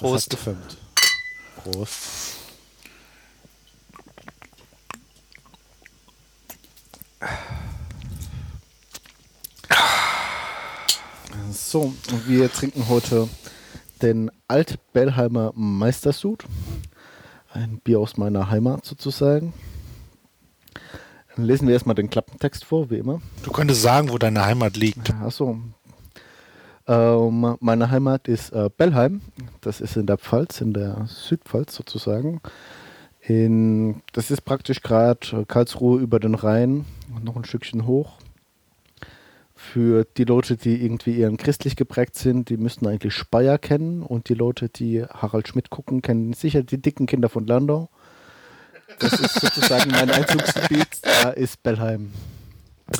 Prost. Prost. So, wir trinken heute den Alt-Bellheimer Meistersud. Ein Bier aus meiner Heimat sozusagen. Dann lesen wir erstmal den Klappentext vor, wie immer. Du könntest sagen, wo deine Heimat liegt. Achso. Ähm, meine Heimat ist äh, Bellheim. Das ist in der Pfalz, in der Südpfalz sozusagen. In, das ist praktisch gerade Karlsruhe über den Rhein, noch ein Stückchen hoch für die Leute, die irgendwie eher christlich geprägt sind, die müssten eigentlich Speyer kennen und die Leute, die Harald Schmidt gucken, kennen sicher die dicken Kinder von Landau. Das ist sozusagen mein Einzugsgebiet, da ist Bellheim.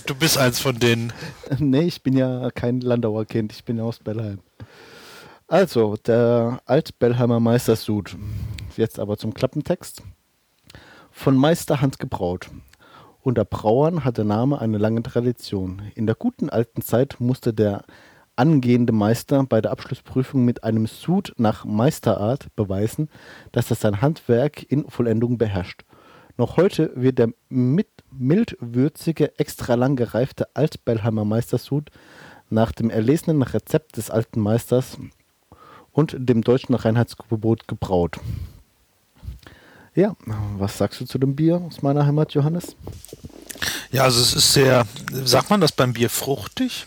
Du bist eins von denen. Nee, ich bin ja kein Landauer Kind, ich bin ja aus Bellheim. Also, der Alt-Bellheimer Meistersud. Jetzt aber zum Klappentext. Von Meisterhand gebraut. Unter Brauern hat der Name eine lange Tradition. In der guten alten Zeit musste der angehende Meister bei der Abschlussprüfung mit einem Sud nach Meisterart beweisen, dass er sein Handwerk in Vollendung beherrscht. Noch heute wird der mit mildwürzige, extra lang gereifte Altbellheimer Meistersud nach dem erlesenen Rezept des alten Meisters und dem deutschen Reinheitsgebot gebraut. Ja, was sagst du zu dem Bier aus meiner Heimat, Johannes? Ja, also es ist sehr, sagt man das beim Bier fruchtig?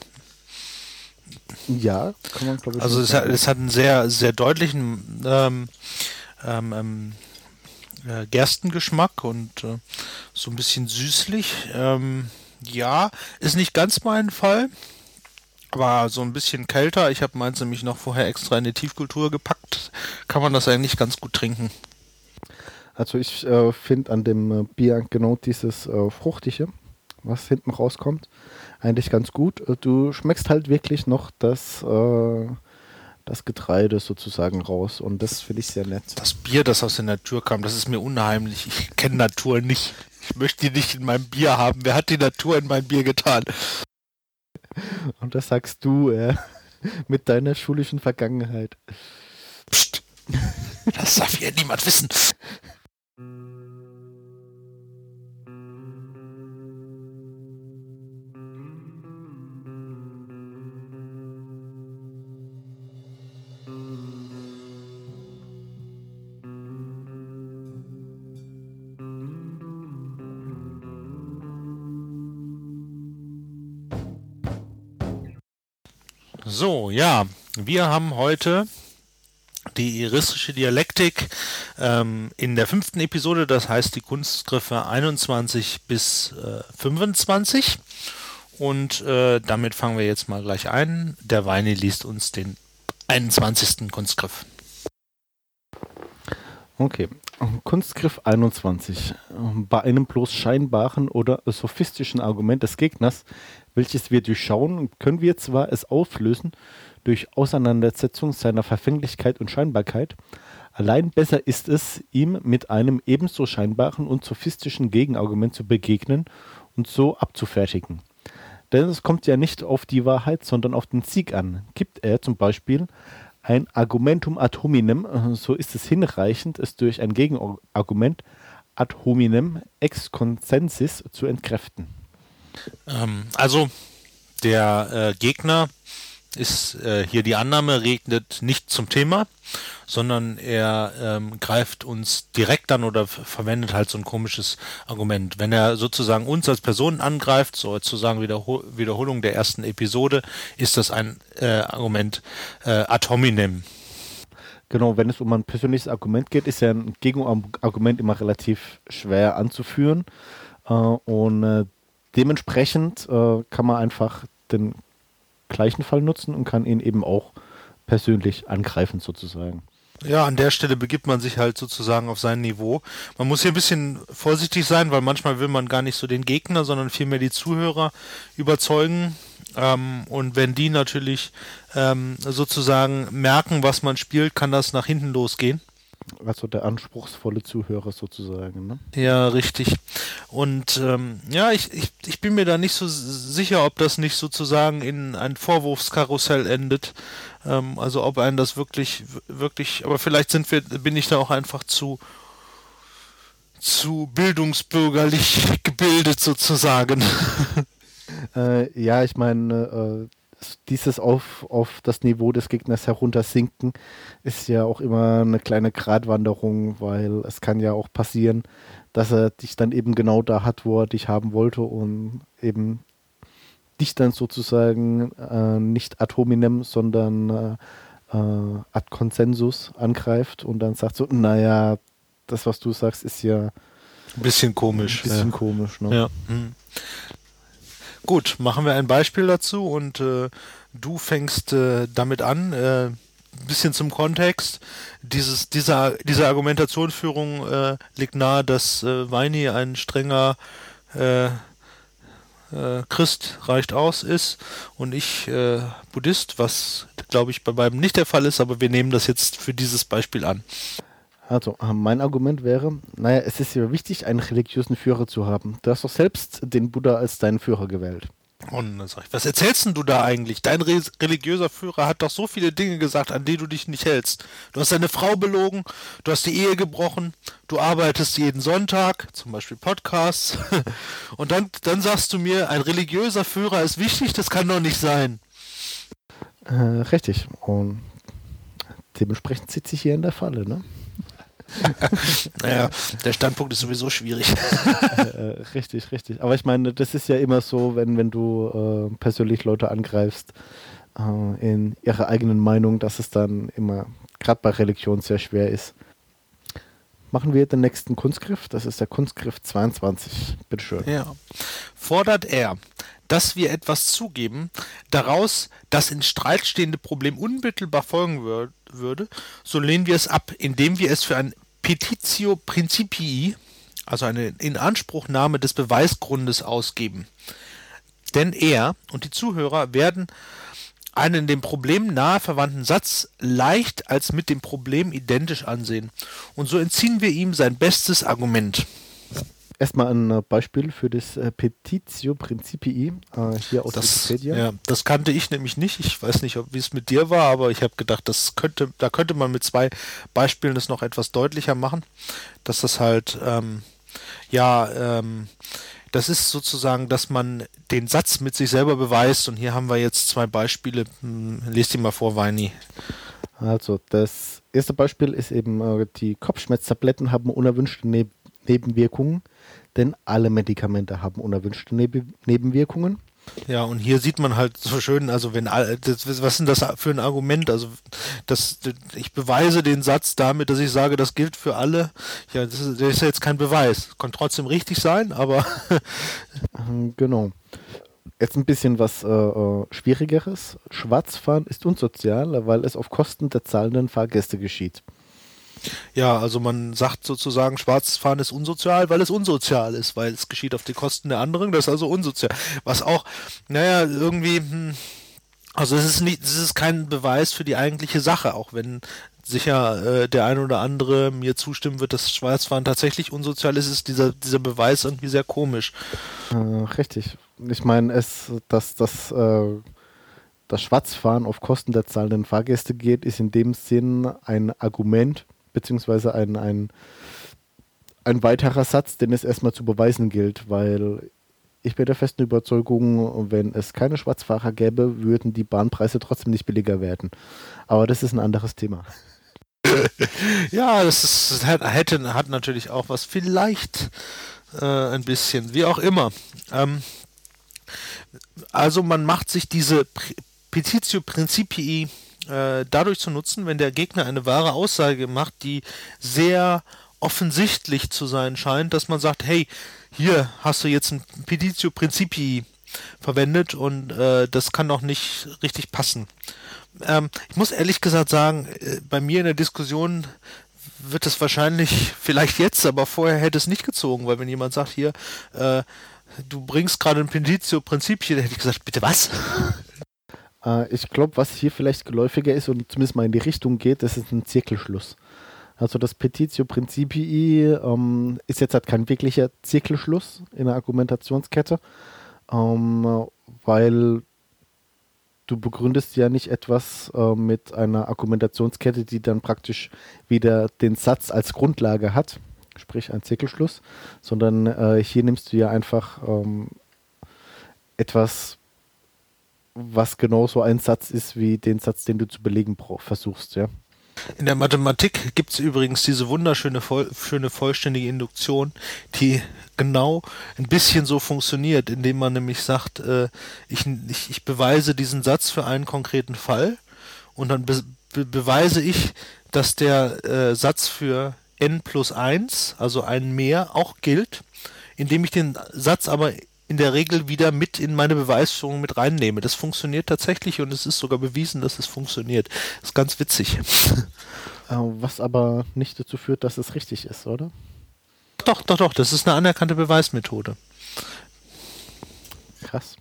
Ja, kann man glaube ich. Also es hat, es hat, einen sehr, sehr deutlichen ähm, ähm, ähm, äh, Gerstengeschmack und äh, so ein bisschen süßlich. Ähm, ja, ist nicht ganz mein Fall. War so ein bisschen kälter. Ich habe meins nämlich noch vorher extra in die Tiefkultur gepackt. Kann man das eigentlich ganz gut trinken. Also ich äh, finde an dem äh, Bier genau dieses äh, Fruchtige, was hinten rauskommt, eigentlich ganz gut. Äh, du schmeckst halt wirklich noch das, äh, das Getreide sozusagen raus und das finde ich sehr nett. Das Bier, das aus der Natur kam, das ist mir unheimlich. Ich kenne Natur nicht. Ich möchte die nicht in meinem Bier haben. Wer hat die Natur in mein Bier getan? Und das sagst du, äh, mit deiner schulischen Vergangenheit. Psst. Das darf hier niemand wissen. Ja, wir haben heute die iristische Dialektik ähm, in der fünften Episode, das heißt die Kunstgriffe 21 bis äh, 25. Und äh, damit fangen wir jetzt mal gleich ein. Der Weini liest uns den 21. Kunstgriff. Okay, Kunstgriff 21. Bei einem bloß scheinbaren oder sophistischen Argument des Gegners, welches wir durchschauen, können wir zwar es auflösen, durch Auseinandersetzung seiner Verfänglichkeit und Scheinbarkeit. Allein besser ist es, ihm mit einem ebenso scheinbaren und sophistischen Gegenargument zu begegnen und so abzufertigen. Denn es kommt ja nicht auf die Wahrheit, sondern auf den Sieg an. Gibt er zum Beispiel ein Argumentum ad hominem, so ist es hinreichend, es durch ein Gegenargument ad hominem ex consensis zu entkräften. Ähm, also der äh, Gegner ist äh, hier die Annahme, regnet nicht zum Thema, sondern er ähm, greift uns direkt an oder verwendet halt so ein komisches Argument. Wenn er sozusagen uns als Person angreift, so sozusagen Wiederhol Wiederholung der ersten Episode, ist das ein äh, Argument äh, ad hominem. Genau, wenn es um ein persönliches Argument geht, ist ja ein Gegenargument immer relativ schwer anzuführen. Äh, und äh, dementsprechend äh, kann man einfach den gleichen Fall nutzen und kann ihn eben auch persönlich angreifen sozusagen. Ja, an der Stelle begibt man sich halt sozusagen auf sein Niveau. Man muss hier ein bisschen vorsichtig sein, weil manchmal will man gar nicht so den Gegner, sondern vielmehr die Zuhörer überzeugen. Ähm, und wenn die natürlich ähm, sozusagen merken, was man spielt, kann das nach hinten losgehen. Also der anspruchsvolle Zuhörer sozusagen. Ne? Ja, richtig. Und ähm, ja, ich, ich, ich bin mir da nicht so sicher, ob das nicht sozusagen in ein Vorwurfskarussell endet. Ähm, also ob einen das wirklich, wirklich, aber vielleicht sind wir, bin ich da auch einfach zu zu bildungsbürgerlich gebildet sozusagen. Äh, ja, ich meine, äh, dieses auf, auf das Niveau des Gegners heruntersinken ist ja auch immer eine kleine Gratwanderung, weil es kann ja auch passieren, dass er dich dann eben genau da hat, wo er dich haben wollte und eben dich dann sozusagen äh, nicht ad hominem, sondern äh, äh ad consensus angreift und dann sagt so, naja, das, was du sagst, ist ja ein bisschen komisch. Ein bisschen ja. komisch, ne? Ja. Hm. Gut, machen wir ein Beispiel dazu und äh, du fängst äh, damit an. Äh, bisschen zum Kontext. Dieses, dieser, diese Argumentationsführung äh, liegt nahe, dass äh, Weini ein strenger äh, äh, Christ reicht aus ist und ich äh, Buddhist, was glaube ich bei beiden nicht der Fall ist, aber wir nehmen das jetzt für dieses Beispiel an. Also, äh, mein Argument wäre, naja, es ist ja wichtig, einen religiösen Führer zu haben. Du hast doch selbst den Buddha als deinen Führer gewählt. Und dann sag ich, was erzählst denn du da eigentlich? Dein re religiöser Führer hat doch so viele Dinge gesagt, an die du dich nicht hältst. Du hast deine Frau belogen, du hast die Ehe gebrochen, du arbeitest jeden Sonntag, zum Beispiel Podcasts. Und dann, dann sagst du mir, ein religiöser Führer ist wichtig, das kann doch nicht sein. Äh, richtig. Und dementsprechend sitze ich hier in der Falle, ne? Naja, der Standpunkt ist sowieso schwierig. äh, richtig, richtig. Aber ich meine, das ist ja immer so, wenn, wenn du äh, persönlich Leute angreifst äh, in ihrer eigenen Meinung, dass es dann immer, gerade bei Religion, sehr schwer ist. Machen wir den nächsten Kunstgriff. Das ist der Kunstgriff 22. Bitteschön. Ja. Fordert er, dass wir etwas zugeben, daraus das in Streit stehende Problem unmittelbar folgen wür würde, so lehnen wir es ab, indem wir es für ein Petitio Principii, also eine Inanspruchnahme des Beweisgrundes ausgeben. Denn er und die Zuhörer werden einen dem Problem nahe verwandten Satz leicht als mit dem Problem identisch ansehen. Und so entziehen wir ihm sein bestes Argument. Erstmal ein äh, Beispiel für das äh, Petitio Principii äh, hier aus das, Wikipedia. Ja, das kannte ich nämlich nicht. Ich weiß nicht, wie es mit dir war, aber ich habe gedacht, das könnte, da könnte man mit zwei Beispielen das noch etwas deutlicher machen, dass das halt ähm, ja ähm, das ist sozusagen, dass man den Satz mit sich selber beweist. Und hier haben wir jetzt zwei Beispiele. Hm, lest die mal vor, Weini. Also, das erste Beispiel ist eben, äh, die Kopfschmerztabletten haben unerwünschte Neb Nebenwirkungen denn alle Medikamente haben unerwünschte Neb Nebenwirkungen. Ja, und hier sieht man halt so schön, also wenn das, was ist denn das für ein Argument? Also das, ich beweise den Satz damit, dass ich sage, das gilt für alle. Ja, das ist, das ist ja jetzt kein Beweis. Kann trotzdem richtig sein, aber genau. Jetzt ein bisschen was äh, äh, Schwierigeres. Schwarzfahren ist unsozial, weil es auf Kosten der zahlenden Fahrgäste geschieht. Ja, also man sagt sozusagen, Schwarzfahren ist unsozial, weil es unsozial ist, weil es geschieht auf die Kosten der anderen, das ist also unsozial. Was auch, naja, irgendwie, hm, also es ist nicht, es ist kein Beweis für die eigentliche Sache, auch wenn sicher äh, der eine oder andere mir zustimmen wird, dass Schwarzfahren tatsächlich unsozial ist, ist dieser, dieser Beweis irgendwie sehr komisch. Äh, richtig. Ich meine, es, dass das äh, das Schwarzfahren auf Kosten der zahlenden Fahrgäste geht, ist in dem Sinn ein Argument beziehungsweise ein, ein, ein weiterer Satz, den es erstmal zu beweisen gilt, weil ich bin der festen Überzeugung, wenn es keine Schwarzfahrer gäbe, würden die Bahnpreise trotzdem nicht billiger werden. Aber das ist ein anderes Thema. ja, das ist, hat, hätte, hat natürlich auch was, vielleicht äh, ein bisschen, wie auch immer. Ähm, also man macht sich diese Petitio Principii äh, dadurch zu nutzen, wenn der Gegner eine wahre Aussage macht, die sehr offensichtlich zu sein scheint, dass man sagt, hey, hier hast du jetzt ein Petitio Principii verwendet und äh, das kann doch nicht richtig passen. Ähm, ich muss ehrlich gesagt sagen, äh, bei mir in der Diskussion wird es wahrscheinlich vielleicht jetzt, aber vorher hätte es nicht gezogen, weil wenn jemand sagt hier, äh, du bringst gerade ein Petitio Principii, dann hätte ich gesagt, bitte was? Äh, ich glaube, was hier vielleicht geläufiger ist und zumindest mal in die Richtung geht, das ist ein Zirkelschluss. Also das Petitio Principii ähm, ist jetzt halt kein wirklicher Zirkelschluss in der Argumentationskette, ähm, weil du begründest ja nicht etwas äh, mit einer Argumentationskette, die dann praktisch wieder den Satz als Grundlage hat, sprich ein Zirkelschluss, sondern äh, hier nimmst du ja einfach ähm, etwas, was genauso ein Satz ist wie den Satz, den du zu belegen versuchst, ja. In der Mathematik gibt es übrigens diese wunderschöne voll, schöne vollständige Induktion, die genau ein bisschen so funktioniert, indem man nämlich sagt, äh, ich, ich, ich, beweise diesen Satz für einen konkreten Fall und dann be be beweise ich, dass der äh, Satz für n plus 1, also ein mehr, auch gilt, indem ich den Satz aber in der Regel wieder mit in meine Beweisführung mit reinnehme. Das funktioniert tatsächlich und es ist sogar bewiesen, dass es funktioniert. Das ist ganz witzig. Äh, was aber nicht dazu führt, dass es richtig ist, oder? Doch, doch, doch. Das ist eine anerkannte Beweismethode. Krass.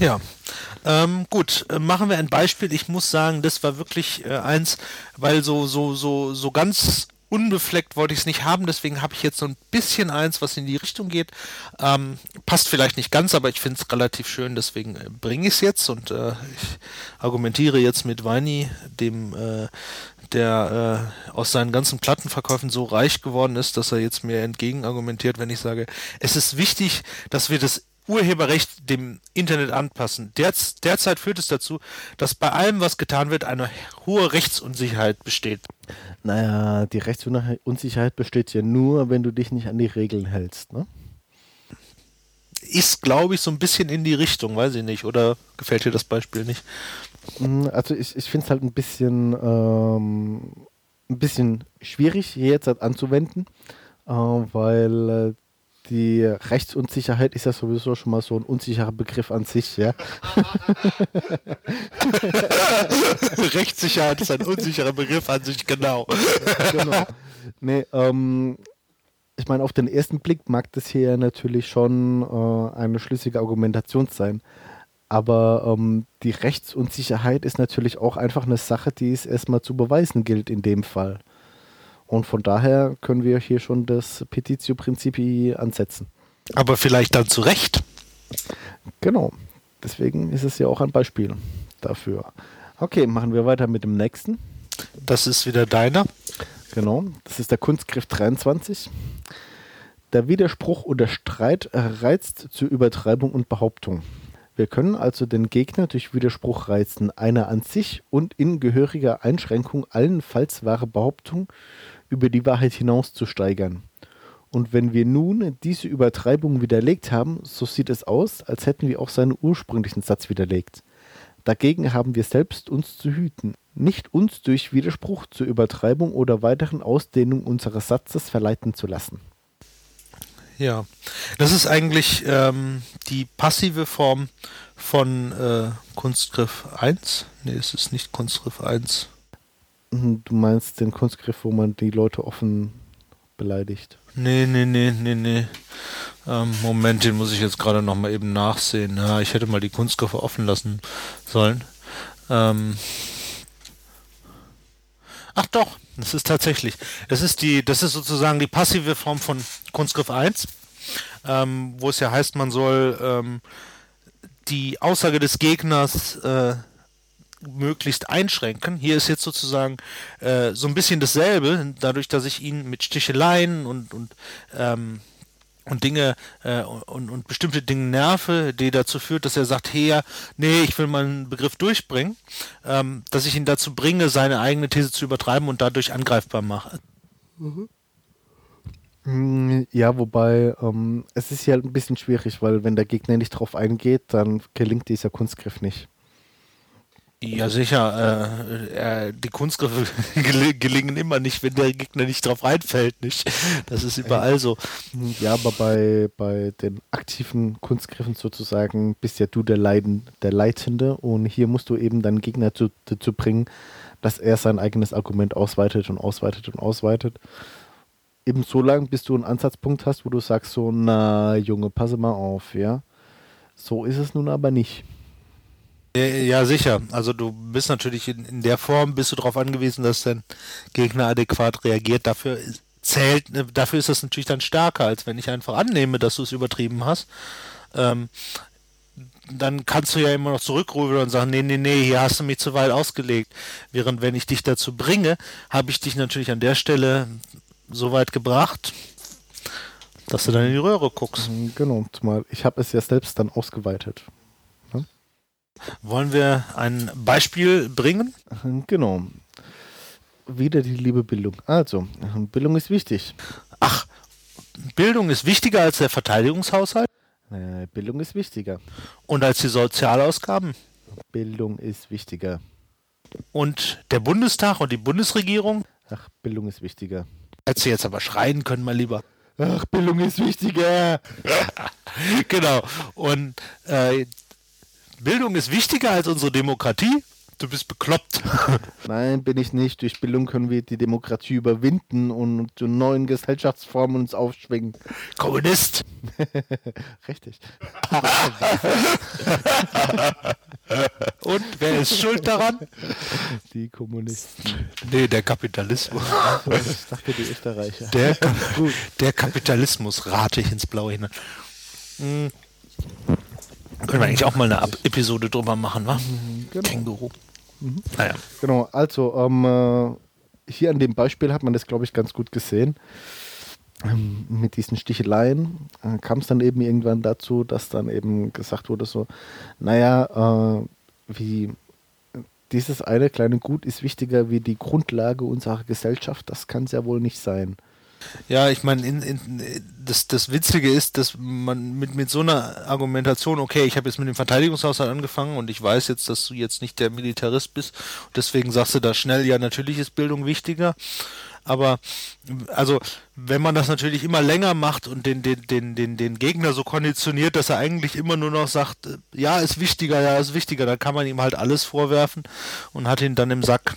Ja, ähm, gut, äh, machen wir ein Beispiel. Ich muss sagen, das war wirklich äh, eins, weil so, so, so, so ganz unbefleckt wollte ich es nicht haben, deswegen habe ich jetzt so ein bisschen eins, was in die Richtung geht. Ähm, passt vielleicht nicht ganz, aber ich finde es relativ schön, deswegen äh, bringe ich es jetzt und äh, ich argumentiere jetzt mit Weini, dem äh, der äh, aus seinen ganzen Plattenverkäufen so reich geworden ist, dass er jetzt mir entgegen argumentiert, wenn ich sage, es ist wichtig, dass wir das Urheberrecht dem Internet anpassen. Derz, derzeit führt es dazu, dass bei allem, was getan wird, eine hohe Rechtsunsicherheit besteht. Naja, die Rechtsunsicherheit besteht ja nur, wenn du dich nicht an die Regeln hältst, ne? Ist, glaube ich, so ein bisschen in die Richtung, weiß ich nicht. Oder gefällt dir das Beispiel nicht? Mm, also ich, ich finde es halt ein bisschen, ähm, ein bisschen schwierig, hier jetzt halt anzuwenden, äh, weil äh, die Rechtsunsicherheit ist ja sowieso schon mal so ein unsicherer Begriff an sich, ja. Rechtssicherheit ist ein unsicherer Begriff an sich, genau. genau. Nee, ähm, ich meine, auf den ersten Blick mag das hier natürlich schon äh, eine schlüssige Argumentation sein. Aber ähm, die Rechtsunsicherheit ist natürlich auch einfach eine Sache, die es erstmal zu beweisen gilt in dem Fall. Und von daher können wir hier schon das Petitio Principi ansetzen. Aber vielleicht dann zu Recht. Genau. Deswegen ist es ja auch ein Beispiel dafür. Okay, machen wir weiter mit dem nächsten. Das ist wieder deiner. Genau, das ist der Kunstgriff 23. Der Widerspruch oder Streit reizt zur Übertreibung und Behauptung. Wir können also den Gegner durch Widerspruch reizen, einer an sich und in gehöriger Einschränkung allenfalls wahre Behauptung über die Wahrheit hinaus zu steigern. Und wenn wir nun diese Übertreibung widerlegt haben, so sieht es aus, als hätten wir auch seinen ursprünglichen Satz widerlegt. Dagegen haben wir selbst uns zu hüten, nicht uns durch Widerspruch zur Übertreibung oder weiteren Ausdehnung unseres Satzes verleiten zu lassen. Ja, das ist eigentlich ähm, die passive Form von äh, Kunstgriff 1. Ne, es ist nicht Kunstgriff 1. Mhm, du meinst den Kunstgriff, wo man die Leute offen beleidigt? Nee, nee, nee, nee, nee. Ähm, Moment, den muss ich jetzt gerade nochmal eben nachsehen. Ja, ich hätte mal die Kunstgriffe offen lassen sollen. Ähm Ach doch, das ist tatsächlich. Das ist die, das ist sozusagen die passive Form von Kunstgriff 1, ähm, wo es ja heißt, man soll ähm, die Aussage des Gegners äh, möglichst einschränken. Hier ist jetzt sozusagen äh, so ein bisschen dasselbe, dadurch, dass ich ihn mit Sticheleien und, und, ähm, und Dinge äh, und, und bestimmte Dinge nerve, die dazu führt, dass er sagt, hey, nee, ich will meinen Begriff durchbringen, ähm, dass ich ihn dazu bringe, seine eigene These zu übertreiben und dadurch angreifbar mache. Mhm. Ja, wobei ähm, es ist ja ein bisschen schwierig, weil wenn der Gegner nicht drauf eingeht, dann gelingt dieser Kunstgriff nicht. Ja, sicher. Äh, äh, die Kunstgriffe gelingen immer nicht, wenn der Gegner nicht drauf reinfällt, nicht? Das ist überall so. Ja, aber bei, bei den aktiven Kunstgriffen sozusagen bist ja du der Leiden, der Leitende und hier musst du eben deinen Gegner zu, dazu bringen, dass er sein eigenes Argument ausweitet und ausweitet und ausweitet. Eben so lange, bis du einen Ansatzpunkt hast, wo du sagst so, na Junge, passe mal auf, ja. So ist es nun aber nicht. Ja, sicher. Also du bist natürlich in, in der Form, bist du darauf angewiesen, dass dein Gegner adäquat reagiert. Dafür zählt, ne, dafür ist das natürlich dann stärker, als wenn ich einfach annehme, dass du es übertrieben hast. Ähm, dann kannst du ja immer noch zurückrufen und sagen, nee, nee, nee, hier hast du mich zu weit ausgelegt. Während wenn ich dich dazu bringe, habe ich dich natürlich an der Stelle so weit gebracht, dass du dann in die Röhre guckst. Genau, zumal ich habe es ja selbst dann ausgeweitet. Wollen wir ein Beispiel bringen? Genau. Wieder die liebe Bildung. Also, Bildung ist wichtig. Ach, Bildung ist wichtiger als der Verteidigungshaushalt? Äh, Bildung ist wichtiger. Und als die Sozialausgaben? Bildung ist wichtiger. Und der Bundestag und die Bundesregierung? Ach, Bildung ist wichtiger. Hättest du jetzt aber schreien können, mal lieber. Ach, Bildung ist wichtiger. genau. Und äh, Bildung ist wichtiger als unsere Demokratie? Du bist bekloppt. Nein, bin ich nicht. Durch Bildung können wir die Demokratie überwinden und zu neuen Gesellschaftsformen uns aufschwingen. Kommunist! Richtig. und wer ist schuld daran? Die Kommunisten. Nee, der Kapitalismus. ich dachte, die Österreicher. Der, der Kapitalismus rate ich ins Blaue hinein. Hm. Können wir eigentlich auch mal eine Episode drüber machen, wa? Genau. Känguru. Mhm. Naja. Genau, also ähm, äh, hier an dem Beispiel hat man das, glaube ich, ganz gut gesehen. Ähm, mit diesen Sticheleien äh, kam es dann eben irgendwann dazu, dass dann eben gesagt wurde, so, naja, äh, wie dieses eine kleine Gut ist wichtiger wie die Grundlage unserer Gesellschaft, das kann es ja wohl nicht sein. Ja, ich meine, in, in, das, das Witzige ist, dass man mit, mit so einer Argumentation, okay, ich habe jetzt mit dem Verteidigungshaushalt angefangen und ich weiß jetzt, dass du jetzt nicht der Militarist bist, deswegen sagst du da schnell, ja, natürlich ist Bildung wichtiger. Aber also, wenn man das natürlich immer länger macht und den, den, den, den, den Gegner so konditioniert, dass er eigentlich immer nur noch sagt, ja, ist wichtiger, ja, ist wichtiger, dann kann man ihm halt alles vorwerfen und hat ihn dann im Sack.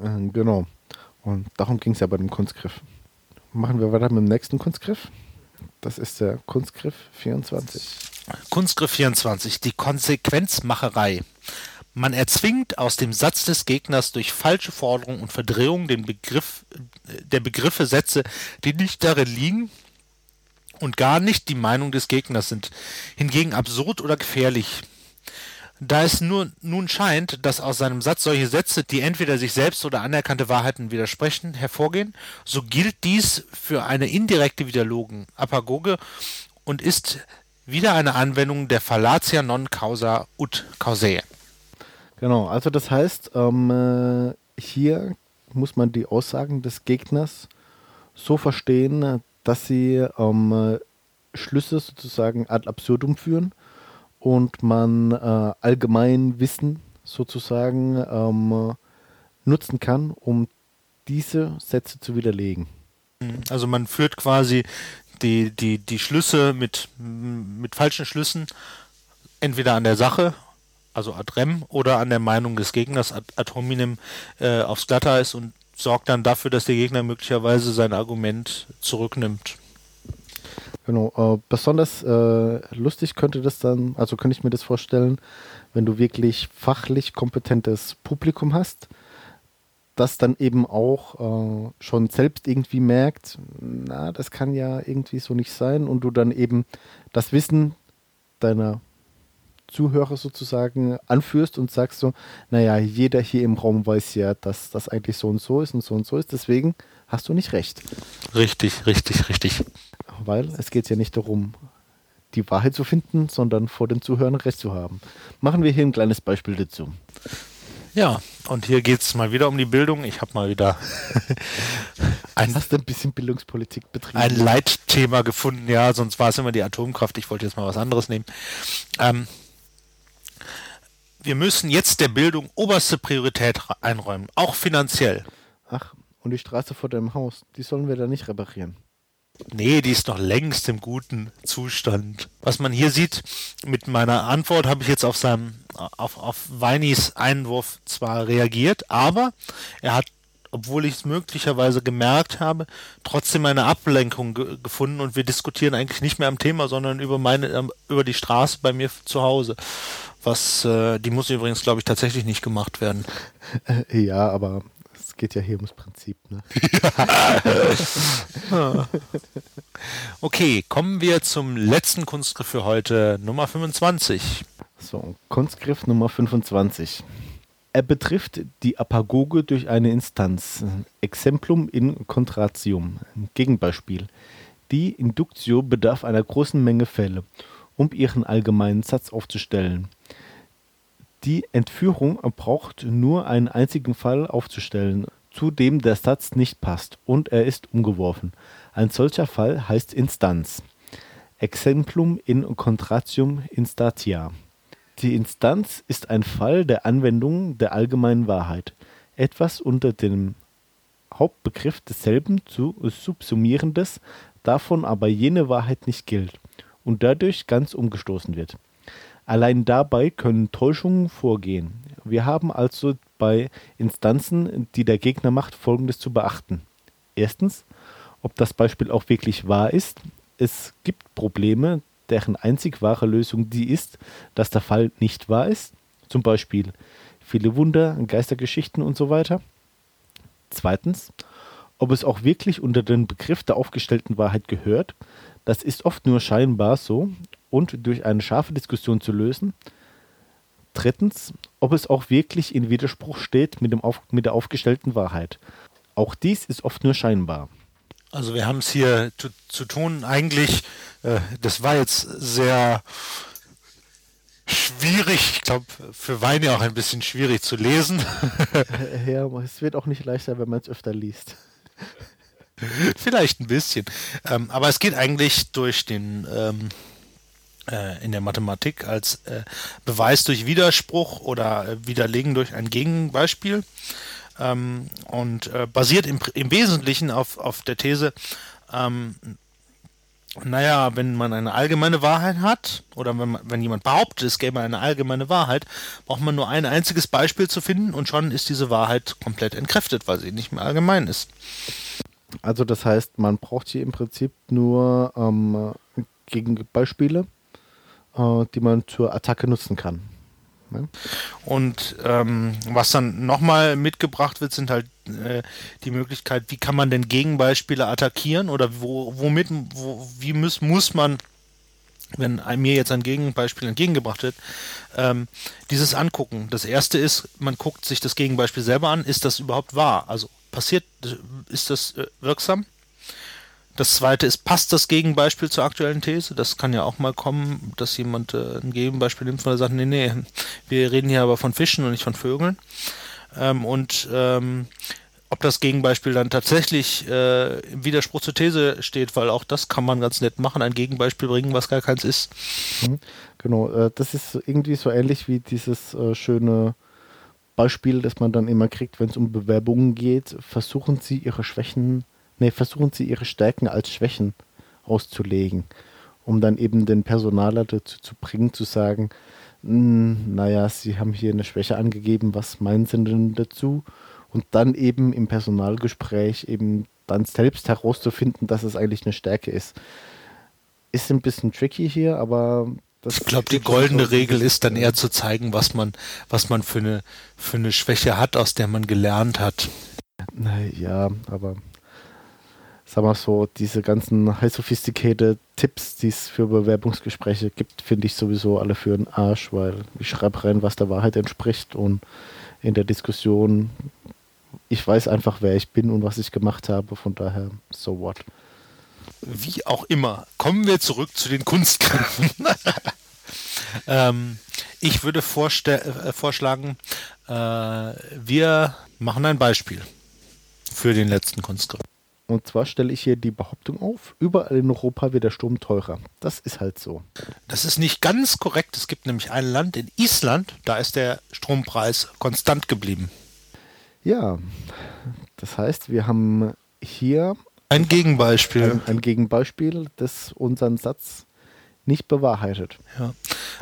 Äh, genau. Und darum ging es ja bei dem Kunstgriff. Machen wir weiter mit dem nächsten Kunstgriff. Das ist der Kunstgriff 24. Kunstgriff 24, die Konsequenzmacherei. Man erzwingt aus dem Satz des Gegners durch falsche Forderungen und Verdrehung den Begriff der Begriffe Sätze, die nicht darin liegen und gar nicht die Meinung des Gegners sind, hingegen absurd oder gefährlich. Da es nur nun scheint, dass aus seinem Satz solche Sätze, die entweder sich selbst oder anerkannte Wahrheiten widersprechen, hervorgehen, so gilt dies für eine indirekte Widerlogen Apagoge und ist wieder eine Anwendung der Fallatia non causa ut causae. Genau, also das heißt, ähm, äh, hier muss man die Aussagen des Gegners so verstehen, dass sie ähm, Schlüsse sozusagen ad absurdum führen und man äh, allgemein Wissen sozusagen ähm, nutzen kann, um diese Sätze zu widerlegen. Also man führt quasi die, die, die Schlüsse mit, mit falschen Schlüssen entweder an der Sache, also ad rem, oder an der Meinung des Gegners ad, ad hominem äh, aufs Glatteis und sorgt dann dafür, dass der Gegner möglicherweise sein Argument zurücknimmt. Genau, äh, besonders äh, lustig könnte das dann, also könnte ich mir das vorstellen, wenn du wirklich fachlich kompetentes Publikum hast, das dann eben auch äh, schon selbst irgendwie merkt, na, das kann ja irgendwie so nicht sein und du dann eben das Wissen deiner Zuhörer sozusagen anführst und sagst so, naja, jeder hier im Raum weiß ja, dass das eigentlich so und so ist und so und so ist, deswegen hast du nicht recht. Richtig, richtig, richtig weil es geht ja nicht darum, die Wahrheit zu finden, sondern vor den Zuhörern Recht zu haben. Machen wir hier ein kleines Beispiel dazu. Ja, und hier geht es mal wieder um die Bildung. Ich habe mal wieder ein, Hast du ein bisschen Bildungspolitik betrieben? Ein Leitthema gefunden, ja, sonst war es immer die Atomkraft. Ich wollte jetzt mal was anderes nehmen. Ähm, wir müssen jetzt der Bildung oberste Priorität einräumen, auch finanziell. Ach, und die Straße vor deinem Haus, die sollen wir da nicht reparieren. Nee, die ist noch längst im guten Zustand. Was man hier sieht, mit meiner Antwort habe ich jetzt auf seinem, auf, auf Weinis Einwurf zwar reagiert, aber er hat obwohl ich es möglicherweise gemerkt habe, trotzdem eine Ablenkung ge gefunden und wir diskutieren eigentlich nicht mehr am Thema, sondern über meine, ähm, über die Straße bei mir zu Hause. Was, äh, die muss übrigens, glaube ich, tatsächlich nicht gemacht werden. Ja, aber geht ja hier ums Prinzip. Ne? okay, kommen wir zum letzten Kunstgriff für heute, Nummer 25. So, Kunstgriff Nummer 25. Er betrifft die Apagoge durch eine Instanz. Exemplum in contratium. Gegenbeispiel. Die Induktio bedarf einer großen Menge Fälle, um ihren allgemeinen Satz aufzustellen. Die Entführung braucht nur einen einzigen Fall aufzustellen, zu dem der Satz nicht passt und er ist umgeworfen. Ein solcher Fall heißt Instanz. Exemplum in contratium instatia. Die Instanz ist ein Fall der Anwendung der allgemeinen Wahrheit, etwas unter dem Hauptbegriff desselben zu subsumierendes, davon aber jene Wahrheit nicht gilt und dadurch ganz umgestoßen wird. Allein dabei können Täuschungen vorgehen. Wir haben also bei Instanzen, die der Gegner macht, Folgendes zu beachten. Erstens, ob das Beispiel auch wirklich wahr ist. Es gibt Probleme, deren einzig wahre Lösung die ist, dass der Fall nicht wahr ist. Zum Beispiel viele Wunder, Geistergeschichten und so weiter. Zweitens, ob es auch wirklich unter den Begriff der aufgestellten Wahrheit gehört. Das ist oft nur scheinbar so und durch eine scharfe Diskussion zu lösen. Drittens, ob es auch wirklich in Widerspruch steht mit, dem auf, mit der aufgestellten Wahrheit. Auch dies ist oft nur scheinbar. Also wir haben es hier zu, zu tun, eigentlich, äh, das war jetzt sehr schwierig, ich glaube, für Weine auch ein bisschen schwierig zu lesen. ja, es wird auch nicht leichter, wenn man es öfter liest. Vielleicht ein bisschen. Ähm, aber es geht eigentlich durch den ähm, äh, in der Mathematik als äh, Beweis durch Widerspruch oder äh, Widerlegen durch ein Gegenbeispiel ähm, und äh, basiert im, im Wesentlichen auf, auf der These, ähm, naja, wenn man eine allgemeine Wahrheit hat oder wenn, man, wenn jemand behauptet, es gäbe eine allgemeine Wahrheit, braucht man nur ein einziges Beispiel zu finden und schon ist diese Wahrheit komplett entkräftet, weil sie nicht mehr allgemein ist. Also das heißt, man braucht hier im Prinzip nur ähm, Gegenbeispiele, äh, die man zur Attacke nutzen kann. Ne? Und ähm, was dann nochmal mitgebracht wird, sind halt äh, die Möglichkeit, wie kann man denn Gegenbeispiele attackieren oder wo, womit, wo, wie muss, muss man, wenn mir jetzt ein Gegenbeispiel entgegengebracht wird, ähm, dieses angucken. Das erste ist, man guckt sich das Gegenbeispiel selber an, ist das überhaupt wahr? Also passiert, ist das äh, wirksam? Das zweite ist, passt das Gegenbeispiel zur aktuellen These? Das kann ja auch mal kommen, dass jemand äh, ein Gegenbeispiel nimmt, er sagt, nee, nee, wir reden hier aber von Fischen und nicht von Vögeln. Ähm, und ähm, ob das Gegenbeispiel dann tatsächlich äh, im Widerspruch zur These steht, weil auch das kann man ganz nett machen, ein Gegenbeispiel bringen, was gar keins ist. Mhm, genau, äh, das ist irgendwie so ähnlich wie dieses äh, schöne Beispiel, das man dann immer kriegt, wenn es um Bewerbungen geht. Versuchen Sie Ihre Schwächen nee, versuchen sie ihre Stärken als Schwächen auszulegen, um dann eben den Personaler dazu zu bringen, zu sagen, hm, naja, sie haben hier eine Schwäche angegeben, was meinen sie denn dazu? Und dann eben im Personalgespräch eben dann selbst herauszufinden, dass es eigentlich eine Stärke ist. Ist ein bisschen tricky hier, aber das ich glaube, die goldene Regel ist dann eher zu zeigen, was man, was man für eine, für eine Schwäche hat, aus der man gelernt hat. Naja, aber sag mal so, diese ganzen high sophisticated Tipps, die es für Bewerbungsgespräche gibt, finde ich sowieso alle für den Arsch, weil ich schreibe rein, was der Wahrheit entspricht und in der Diskussion, ich weiß einfach, wer ich bin und was ich gemacht habe, von daher, so what. Wie auch immer, kommen wir zurück zu den Kunstgriffen. ähm, ich würde äh, vorschlagen, äh, wir machen ein Beispiel für den letzten Kunstgriff. Und zwar stelle ich hier die Behauptung auf, überall in Europa wird der Strom teurer. Das ist halt so. Das ist nicht ganz korrekt. Es gibt nämlich ein Land in Island, da ist der Strompreis konstant geblieben. Ja, das heißt, wir haben hier ein Gegenbeispiel. Ein, ein Gegenbeispiel, das unseren Satz nicht bewahrheitet. Ja.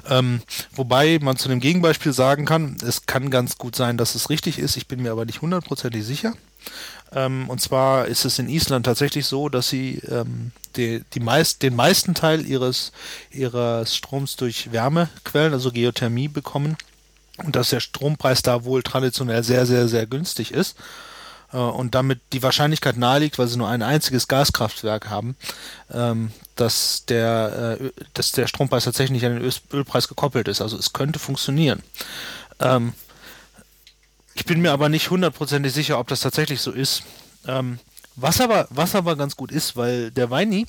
Ähm, wobei man zu dem Gegenbeispiel sagen kann, es kann ganz gut sein, dass es richtig ist. Ich bin mir aber nicht hundertprozentig sicher. Ähm, und zwar ist es in Island tatsächlich so, dass sie ähm, die, die meist, den meisten Teil ihres, ihres Stroms durch Wärmequellen, also Geothermie, bekommen. Und dass der Strompreis da wohl traditionell sehr, sehr, sehr günstig ist. Äh, und damit die Wahrscheinlichkeit naheliegt, weil sie nur ein einziges Gaskraftwerk haben, ähm, dass, der, äh, dass der Strompreis tatsächlich an den Ölpreis gekoppelt ist. Also es könnte funktionieren. Ähm, ich bin mir aber nicht hundertprozentig sicher, ob das tatsächlich so ist. Ähm, was, aber, was aber ganz gut ist, weil der Weini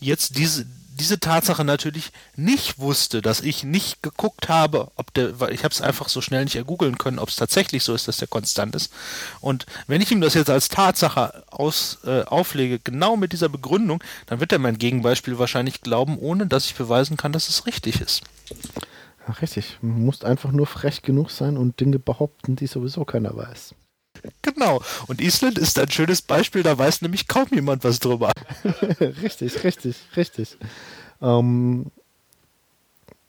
jetzt diese, diese Tatsache natürlich nicht wusste, dass ich nicht geguckt habe, ob der, weil ich habe es einfach so schnell nicht ergoogeln können, ob es tatsächlich so ist, dass der konstant ist. Und wenn ich ihm das jetzt als Tatsache aus, äh, auflege, genau mit dieser Begründung, dann wird er mein Gegenbeispiel wahrscheinlich glauben, ohne dass ich beweisen kann, dass es richtig ist. Ja, richtig. Man muss einfach nur frech genug sein und Dinge behaupten, die sowieso keiner weiß. Genau. Und Island ist ein schönes Beispiel, da weiß nämlich kaum jemand was drüber. richtig, richtig, richtig. Ähm,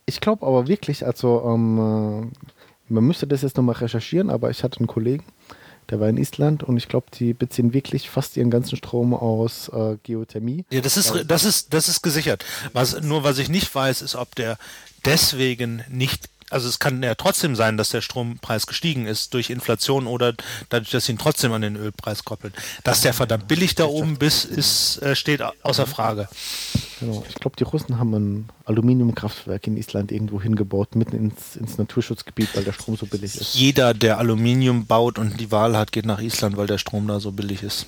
ich glaube aber wirklich, also ähm, äh, man müsste das jetzt nochmal recherchieren, aber ich hatte einen Kollegen, der war in Island und ich glaube, die beziehen wirklich fast ihren ganzen Strom aus äh, Geothermie. Ja, das ist, das ist, das ist gesichert. Was, nur was ich nicht weiß, ist, ob der deswegen nicht also es kann ja trotzdem sein, dass der Strompreis gestiegen ist durch Inflation oder dadurch, dass sie ihn trotzdem an den Ölpreis koppeln. Dass der verdammt billig da oben bis ist, äh, steht außer Frage. Genau. Ich glaube, die Russen haben ein Aluminiumkraftwerk in Island irgendwo hingebaut, mitten ins, ins Naturschutzgebiet, weil der Strom so billig ist. Jeder, der Aluminium baut und die Wahl hat, geht nach Island, weil der Strom da so billig ist.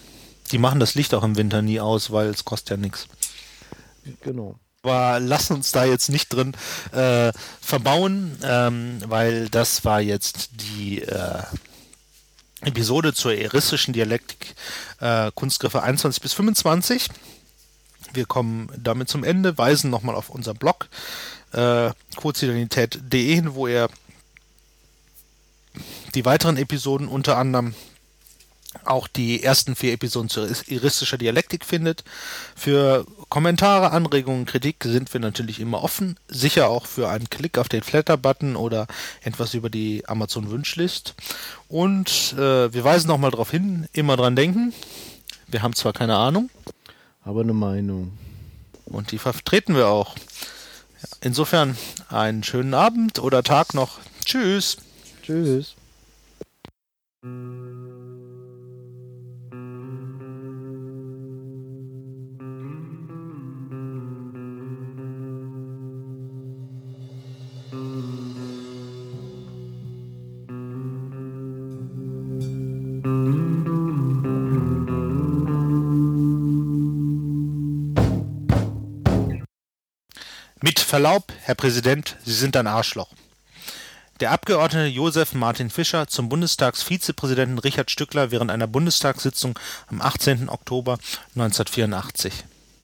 Die machen das Licht auch im Winter nie aus, weil es kostet ja nichts. Genau aber lass uns da jetzt nicht drin äh, verbauen, ähm, weil das war jetzt die äh, Episode zur eristischen Dialektik äh, Kunstgriffe 21 bis 25. Wir kommen damit zum Ende, weisen nochmal auf unseren Blog äh, hin, wo ihr die weiteren Episoden unter anderem auch die ersten vier Episoden zur iristischer Dialektik findet. Für Kommentare, Anregungen, Kritik sind wir natürlich immer offen. Sicher auch für einen Klick auf den Flatter-Button oder etwas über die Amazon-Wünschlist. Und äh, wir weisen nochmal darauf hin, immer dran denken. Wir haben zwar keine Ahnung, aber eine Meinung. Und die vertreten wir auch. Insofern einen schönen Abend oder Tag noch. Tschüss. Tschüss. Verlaub, Herr Präsident, Sie sind ein Arschloch. Der Abgeordnete Josef Martin Fischer zum Bundestagsvizepräsidenten Richard Stückler während einer Bundestagssitzung am 18. Oktober 1984